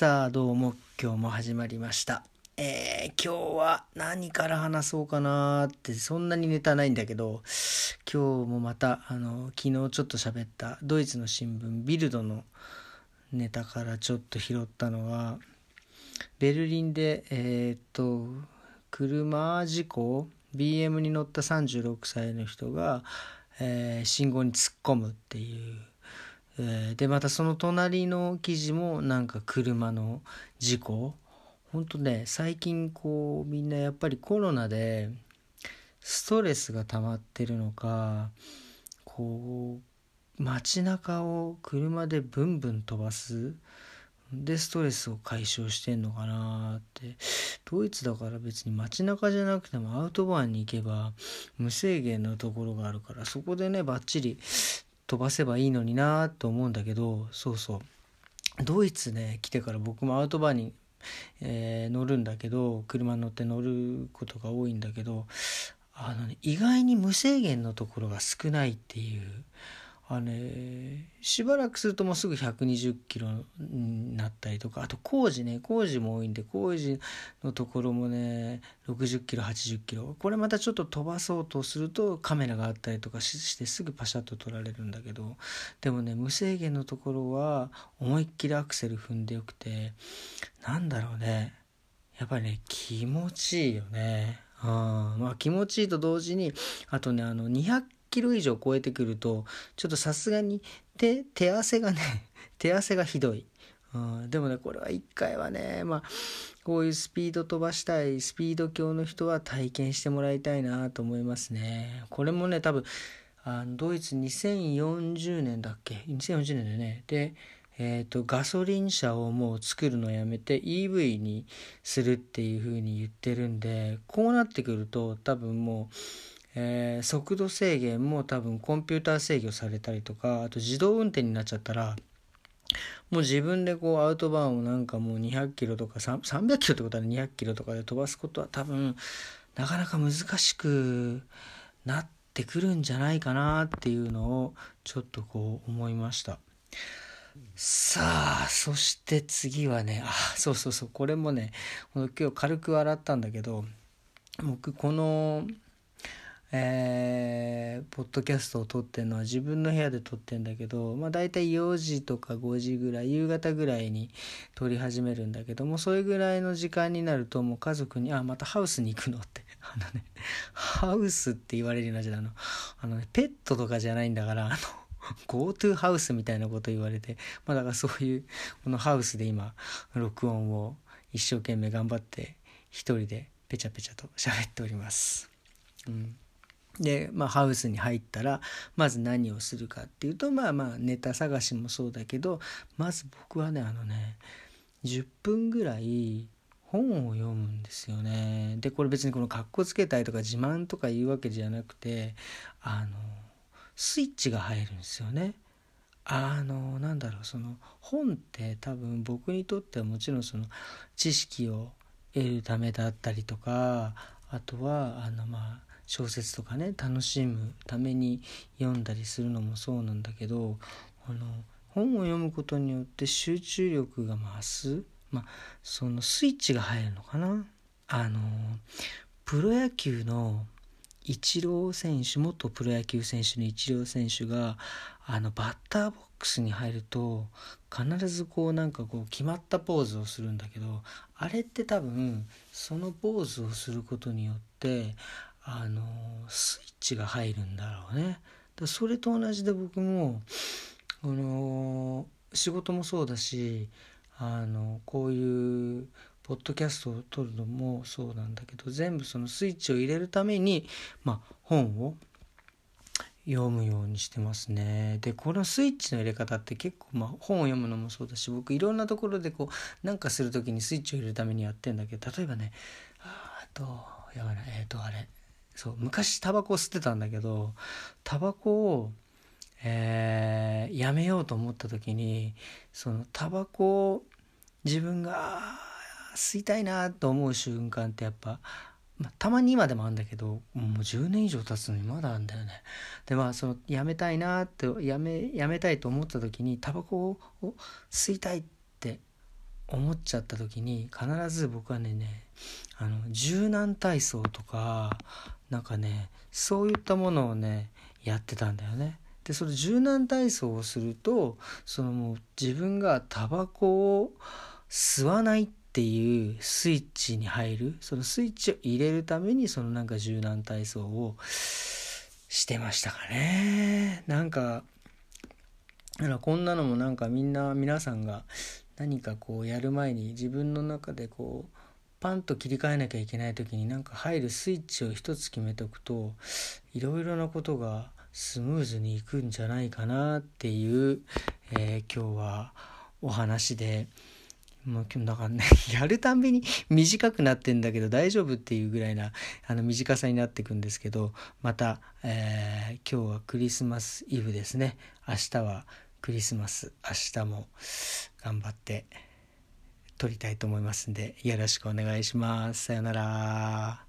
さあどうも今日も始まりました。えー、今日は何から話そうかなってそんなにネタないんだけど今日もまたあの昨日ちょっと喋ったドイツの新聞ビルドのネタからちょっと拾ったのはベルリンでえー、っと車事故 BM に乗った36歳の人が、えー、信号に突っ込むっていうでまたその隣の記事もなんか車の事故。ほんとね最近こうみんなやっぱりコロナでストレスが溜まってるのかこう街中を車でブンブン飛ばす。でストレスを解消してんのかなって。ドイツだから別に街中じゃなくてもアウトバーンに行けば無制限のところがあるからそこでねバッチリ飛ばせばいいのになと思うんだけどそうそう。ドイツね来てから僕もアウトバーに、えー、乗るんだけど車に乗って乗ることが多いんだけどあの、ね、意外に無制限のところが少ないっていう。あれしばらくするともうすぐ120キロになったりとかあと工事ね工事も多いんで工事のところもね60キロ80キロこれまたちょっと飛ばそうとするとカメラがあったりとかしてすぐパシャッと撮られるんだけどでもね無制限のところは思いっきりアクセル踏んでよくてなんだろうねやっぱりね気持ちいいよね。うん、まあ気持ちいいと同時にあとねあの200キロ以上超えてくるとちょっとさすがに手手汗がね 手汗がひどい、うん、でもねこれは一回はねまあこういうスピード飛ばしたいスピード強の人は体験してもらいたいなと思いますね。これもね多分あのドイツ2040年だっけ？2040年でね。でえーと、とガソリン車をもう作るのやめて EV にするっていう風に言ってるんでこうなってくると多分もうえー、速度制限も多分コンピューター制御されたりとかあと自動運転になっちゃったらもう自分でこうアウトバーンをなんかもう200キロとか300キロってことは200キロとかで飛ばすことは多分なかなか難しくなってくるんじゃないかなっていうのをちょっとこう思いました。さあそして次はねあそうそうそうこれもね今日軽く洗ったんだけど僕このえー、ポッドキャストを撮ってるのは自分の部屋で撮ってんだけど、まあ、大体4時とか5時ぐらい夕方ぐらいに撮り始めるんだけどもそれぐらいの時間になるともう家族に「あまたハウスに行くの?」って あのねハウスって言われるようなじゃあのあの、ね、ペットとかじゃないんだからあの GoTo ハウスみたいなこと言われて、まあ、だからそういうこのハウスで今録音を一生懸命頑張って一人でペチャペチャと喋っております。うんで、まあ、ハウスに入ったらまず何をするかっていうとまあまあネタ探しもそうだけどまず僕はねあのね10分ぐらい本を読むんですよね。でこれ別にこのかっこつけたいとか自慢とか言うわけじゃなくてあのスイッチが入るんですよね。あのなんだろうその本って多分僕にとってはもちろんその知識を得るためだったりとかあとはあのまあ小説とかね楽しむために読んだりするのもそうなんだけどあの本を読むことによって集中力が増す、まあ、そのスイッチが入るのかな。あのプロ野球のイチロー選手元プロ野球選手のイチロー選手があのバッターボックスに入ると必ずこうなんかこう決まったポーズをするんだけどあれって多分そのポーズをすることによってあのスイッチが入るんだろうね。だそれと同じで僕もあの仕事もそうだしあのこういうポッドキャストを撮るのもそうなんだけど全部そのスイッチを入れるために、まあ、本を読むようにしてますね。でこのスイッチの入れ方って結構、まあ、本を読むのもそうだし僕いろんなところでこうなんかする時にスイッチを入れるためにやってんだけど例えばねあとやばいえっ、ー、とあれそう昔タバコ吸ってたんだけどタバコを、えー、やめようと思った時にそのタバコを自分が吸いたいなと思う瞬間ってやっぱ、まあ、たまに今でもあるんだけどもう10年以上経つのにまだあるんだよね。でまあそのやめたいなってやめやめたいと思った時にタバコを吸いたいって思っちゃった時に必ず僕はねねあの柔軟体操とかなんかねそういったものをねやってたんだよね。でその柔軟体操をするとそのもう自分がタバコを吸わないっていうスイッチに入るそのスイッチを入れるためにそのなんか柔軟体操をしてましたかねなんかこんなのもなんかみんな皆さんが何かこうやる前に自分の中でこうパンと切り替えなきゃいけない時になんか入るスイッチを一つ決めておくといろいろなことがスムーズにいくんじゃないかなっていう、えー、今日はお話で。もう今日だからね やるたんびに短くなってんだけど大丈夫っていうぐらいなあの短さになっていくんですけどまた、えー、今日はクリスマスイブですね明日はクリスマス明日も頑張って撮りたいと思いますんでよろしくお願いします。さよなら。